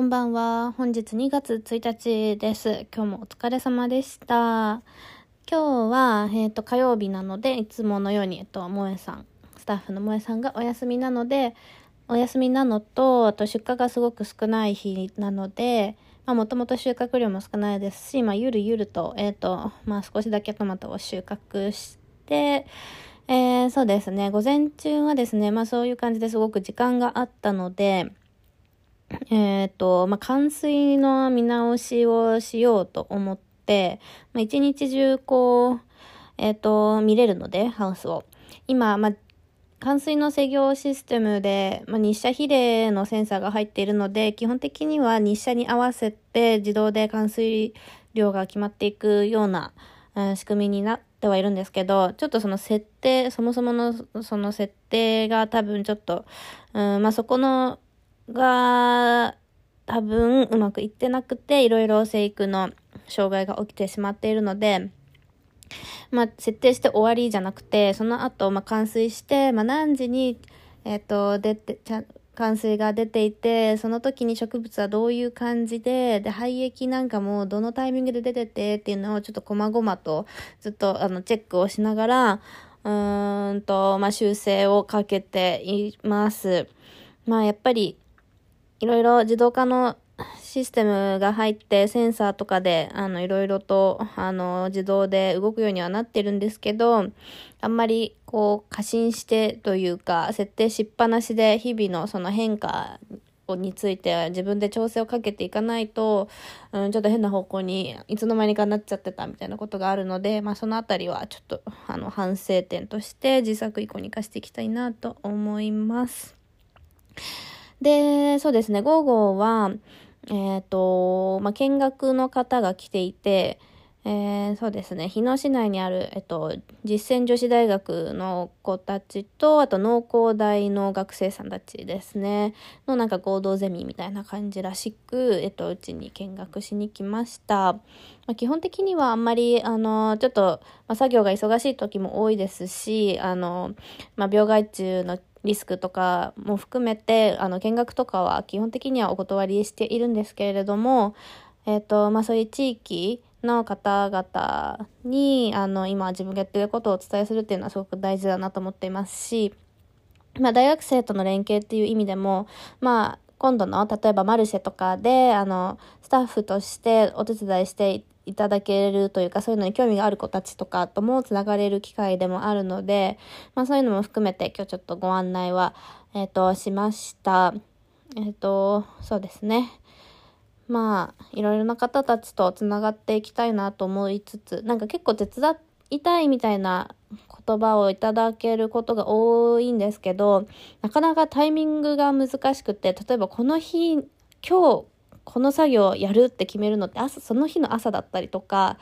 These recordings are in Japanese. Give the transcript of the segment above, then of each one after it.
こんばんは。本日2月1日です。今日もお疲れ様でした。今日は、えっ、ー、と、火曜日なので、いつものように、えっと、萌えさん、スタッフの萌えさんがお休みなので、お休みなのと、あと出荷がすごく少ない日なので、まあ、もともと収穫量も少ないですし、まあ、ゆるゆると、えっ、ー、と、まあ、少しだけトマトを収穫して、えー、そうですね、午前中はですね、まあ、そういう感じですごく時間があったので、えっ、ー、と、まあ、冠水の見直しをしようと思って、まあ、一日中こう、えっ、ー、と、見れるので、ハウスを。今、まあ、冠水の制御システムで、まあ、日射比例のセンサーが入っているので、基本的には日射に合わせて自動で冠水量が決まっていくような、うん、仕組みになってはいるんですけど、ちょっとその設定、そもそものその設定が多分ちょっと、うん、まあ、そこのが多分うまくいってなくて、いろいろ生育の障害が起きてしまっているので、まあ、設定して終わりじゃなくて、その後、まあ、冠水して、まあ、何時に、え、ー、と、出て、ちゃ冠水が出ていて、その時に植物はどういう感じで、で、廃液なんかもどのタイミングで出ててっていうのをちょっと細々とずっとあのチェックをしながら、うーんと、まあ、修正をかけています。まあ、やっぱり、いろいろ自動化のシステムが入ってセンサーとかであのいろいろとあの自動で動くようにはなってるんですけどあんまりこう過信してというか設定しっぱなしで日々のその変化について自分で調整をかけていかないと、うん、ちょっと変な方向にいつの間にかなっちゃってたみたいなことがあるので、まあ、そのあたりはちょっとあの反省点として自作以降に生かしていきたいなと思います。で、そうですね、午後は、えっ、ー、と、まあ、見学の方が来ていて、えー、そうですね、日野市内にある、えっと、実践女子大学の子たちと、あと農工大の学生さんたちですね、のなんか合同ゼミみたいな感じらしく、えっと、うちに見学しに来ました。まあ、基本的にはあんまり、あの、ちょっと、まあ、作業が忙しい時も多いですし、あの、まあ、病害虫のリスクとかも含めて、あの、見学とかは基本的にはお断りしているんですけれども、えっ、と、まあ、そういう地域の方々に、あの、今自分がやってることをお伝えするっていうのはすごく大事だなと思っていますし、まあ、大学生との連携っていう意味でも、まあ、今度の、例えばマルシェとかで、あの、スタッフとしてお手伝いしていただけるというか、そういうのに興味がある子たちとかともつながれる機会でもあるので、まあそういうのも含めて今日ちょっとご案内は、え、ー、と、しました。えっ、ー、と、そうですね。まあ、いろいろな方たちとつながっていきたいなと思いつつ、なんか結構手伝いたいみたいな言葉をいただけることが多いんですけど、なかなかタイミングが難しくて、例えばこの日、今日この作業をやるって決めるのって朝、その日の朝だったりとか、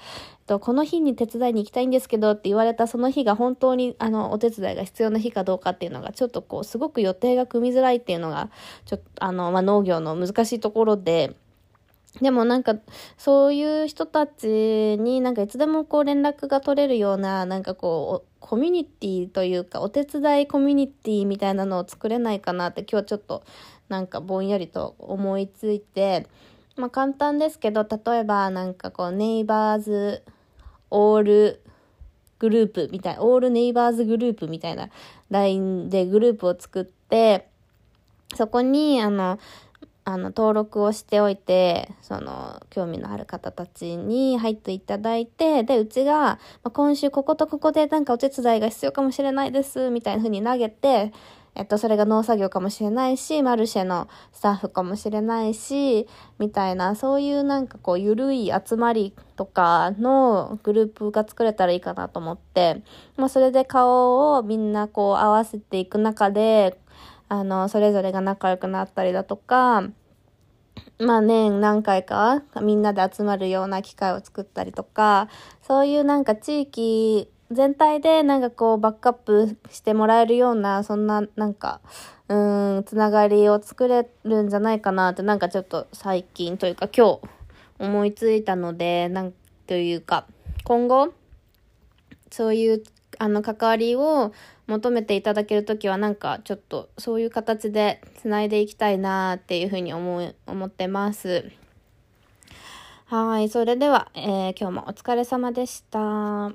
とこの日に手伝いに行きたいんですけどって言われたその日が本当にあのお手伝いが必要な日かどうかっていうのがちょっとこうすごく予定が組みづらいっていうのがちょっとあの、まあ、農業の難しいところで、でもなんか、そういう人たちになんかいつでもこう連絡が取れるような、なんかこう、コミュニティというか、お手伝いコミュニティみたいなのを作れないかなって今日ちょっとなんかぼんやりと思いついて、まあ簡単ですけど、例えばなんかこう、ネイバーズオールグループみたいな、オールネイバーズグループみたいな LINE でグループを作って、そこにあの、あの、登録をしておいて、その、興味のある方たちに入っていただいて、で、うちが、まあ、今週こことここでなんかお手伝いが必要かもしれないです、みたいな風に投げて、えっと、それが農作業かもしれないし、マルシェのスタッフかもしれないし、みたいな、そういうなんかこう、ゆるい集まりとかのグループが作れたらいいかなと思って、まあ、それで顔をみんなこう合わせていく中で、あの、それぞれが仲良くなったりだとか、まあ年何回かみんなで集まるような機会を作ったりとか、そういうなんか地域全体でなんかこうバックアップしてもらえるような、そんななんか、うん、つながりを作れるんじゃないかなってなんかちょっと最近というか今日思いついたので、なんというか、今後、そういうあの、関わりを求めていただける時は、なんか、ちょっと、そういう形で繋いでいきたいなっていうふうに思う、思ってます。はい。それでは、えー、今日もお疲れ様でした。